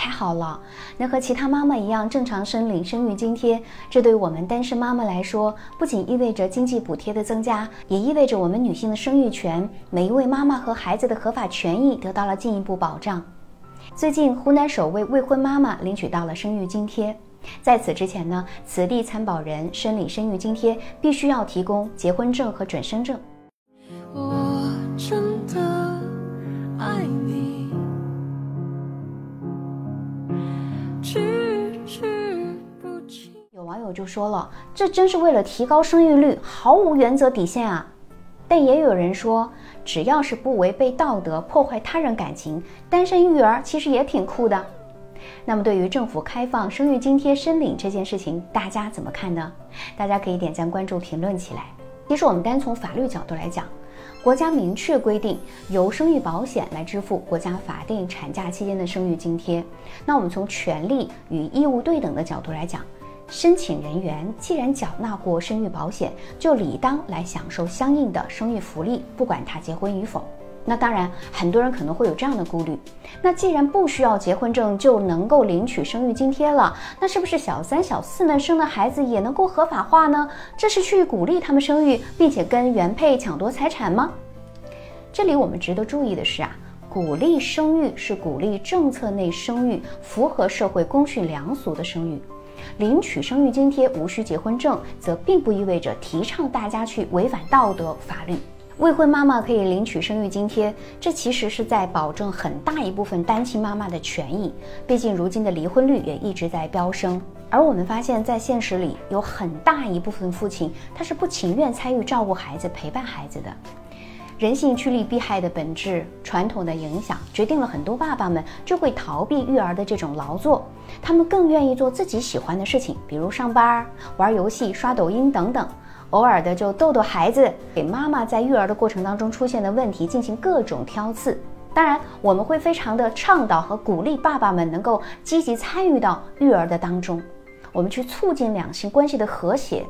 太好了，能和其他妈妈一样正常申领生育津贴，这对我们单身妈妈来说，不仅意味着经济补贴的增加，也意味着我们女性的生育权，每一位妈妈和孩子的合法权益得到了进一步保障。最近，湖南首位未婚妈妈领取到了生育津贴。在此之前呢，此地参保人申领生育津贴必须要提供结婚证和准生证。网友就说了，这真是为了提高生育率，毫无原则底线啊！但也有人说，只要是不违背道德、破坏他人感情，单身育儿其实也挺酷的。那么，对于政府开放生育津贴申领这件事情，大家怎么看呢？大家可以点赞、关注、评论起来。其实，我们单从法律角度来讲，国家明确规定由生育保险来支付国家法定产假期间的生育津贴。那我们从权利与义务对等的角度来讲，申请人员既然缴纳过生育保险，就理当来享受相应的生育福利，不管他结婚与否。那当然，很多人可能会有这样的顾虑：那既然不需要结婚证就能够领取生育津贴了，那是不是小三、小四们生的孩子也能够合法化呢？这是去鼓励他们生育，并且跟原配抢夺财产吗？这里我们值得注意的是啊，鼓励生育是鼓励政策内生育，符合社会公序良俗的生育。领取生育津贴无需结婚证，则并不意味着提倡大家去违反道德法律。未婚妈妈可以领取生育津贴，这其实是在保证很大一部分单亲妈妈的权益。毕竟如今的离婚率也一直在飙升，而我们发现，在现实里有很大一部分父亲他是不情愿参与照顾孩子、陪伴孩子的。人性趋利避害的本质，传统的影响决定了很多爸爸们就会逃避育儿的这种劳作，他们更愿意做自己喜欢的事情，比如上班、玩游戏、刷抖音等等。偶尔的就逗逗孩子，给妈妈在育儿的过程当中出现的问题进行各种挑刺。当然，我们会非常的倡导和鼓励爸爸们能够积极参与到育儿的当中，我们去促进两性关系的和谐。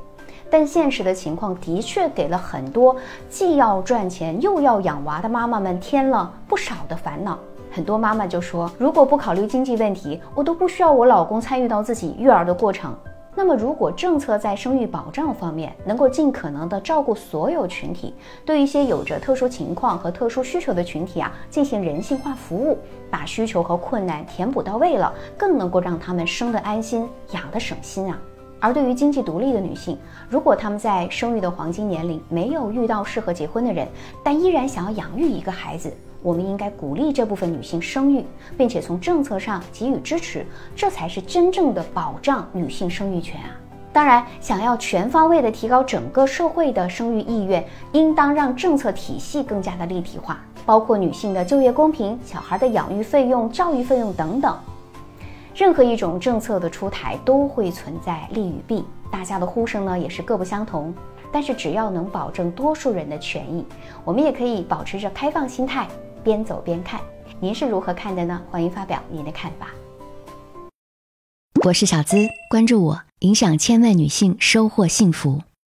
但现实的情况的确给了很多既要赚钱又要养娃的妈妈们添了不少的烦恼。很多妈妈就说，如果不考虑经济问题，我都不需要我老公参与到自己育儿的过程。那么，如果政策在生育保障方面能够尽可能的照顾所有群体，对一些有着特殊情况和特殊需求的群体啊，进行人性化服务，把需求和困难填补到位了，更能够让他们生得安心，养得省心啊。而对于经济独立的女性，如果她们在生育的黄金年龄没有遇到适合结婚的人，但依然想要养育一个孩子。我们应该鼓励这部分女性生育，并且从政策上给予支持，这才是真正的保障女性生育权啊！当然，想要全方位的提高整个社会的生育意愿，应当让政策体系更加的立体化，包括女性的就业公平、小孩的养育费用、教育费用等等。任何一种政策的出台都会存在利与弊，大家的呼声呢也是各不相同。但是只要能保证多数人的权益，我们也可以保持着开放心态。边走边看，您是如何看的呢？欢迎发表您的看法。我是小资，关注我，影响千万女性，收获幸福。